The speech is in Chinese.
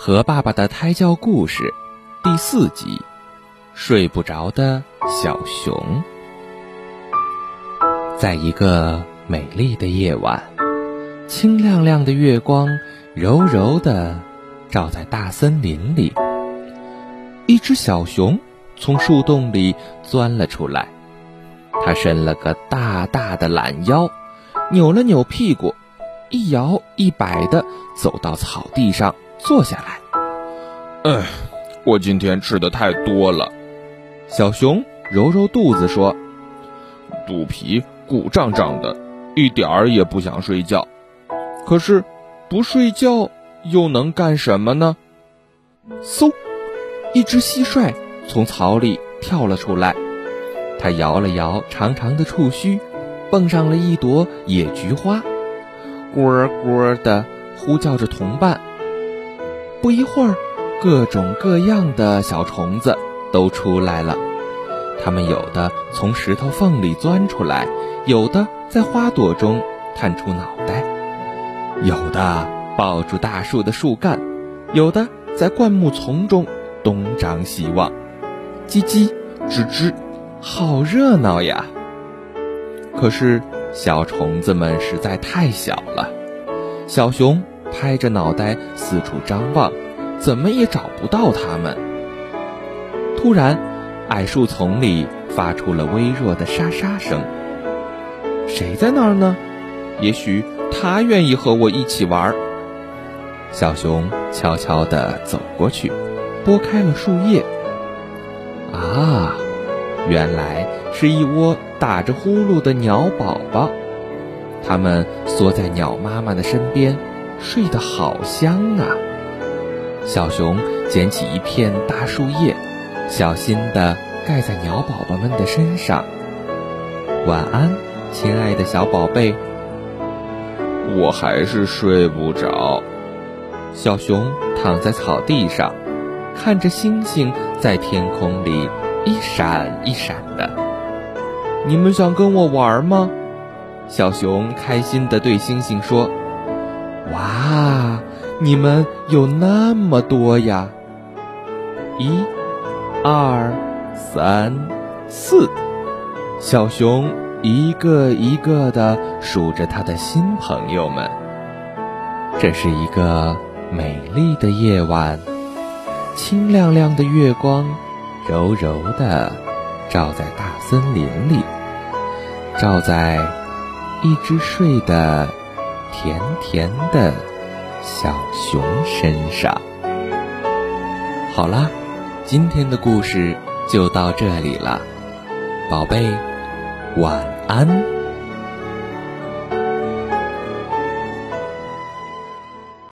和爸爸的胎教故事第四集：睡不着的小熊。在一个美丽的夜晚，清亮亮的月光柔柔地照在大森林里。一只小熊从树洞里钻了出来，它伸了个大大的懒腰，扭了扭屁股，一摇一摆地走到草地上。坐下来，哎，我今天吃的太多了。小熊揉揉肚子说：“肚皮鼓胀胀的，一点儿也不想睡觉。可是，不睡觉又能干什么呢？”嗖，一只蟋蟀从草里跳了出来，它摇了摇长长的触须，蹦上了一朵野菊花，咕咕的呼叫着同伴。不一会儿，各种各样的小虫子都出来了。它们有的从石头缝里钻出来，有的在花朵中探出脑袋，有的抱住大树的树干，有的在灌木丛中东张西望。叽叽吱吱，好热闹呀！可是小虫子们实在太小了，小熊。拍着脑袋四处张望，怎么也找不到它们。突然，矮树丛里发出了微弱的沙沙声。谁在那儿呢？也许他愿意和我一起玩。小熊悄悄地走过去，拨开了树叶。啊，原来是一窝打着呼噜的鸟宝宝，它们缩在鸟妈妈的身边。睡得好香啊！小熊捡起一片大树叶，小心地盖在鸟宝宝们的身上。晚安，亲爱的小宝贝。我还是睡不着。小熊躺在草地上，看着星星在天空里一闪一闪的。你们想跟我玩吗？小熊开心地对星星说。哇，你们有那么多呀！一、二、三、四，小熊一个一个的数着他的新朋友们。这是一个美丽的夜晚，清亮亮的月光柔柔的照在大森林里，照在一只睡的。甜甜的小熊身上。好啦，今天的故事就到这里了，宝贝，晚安。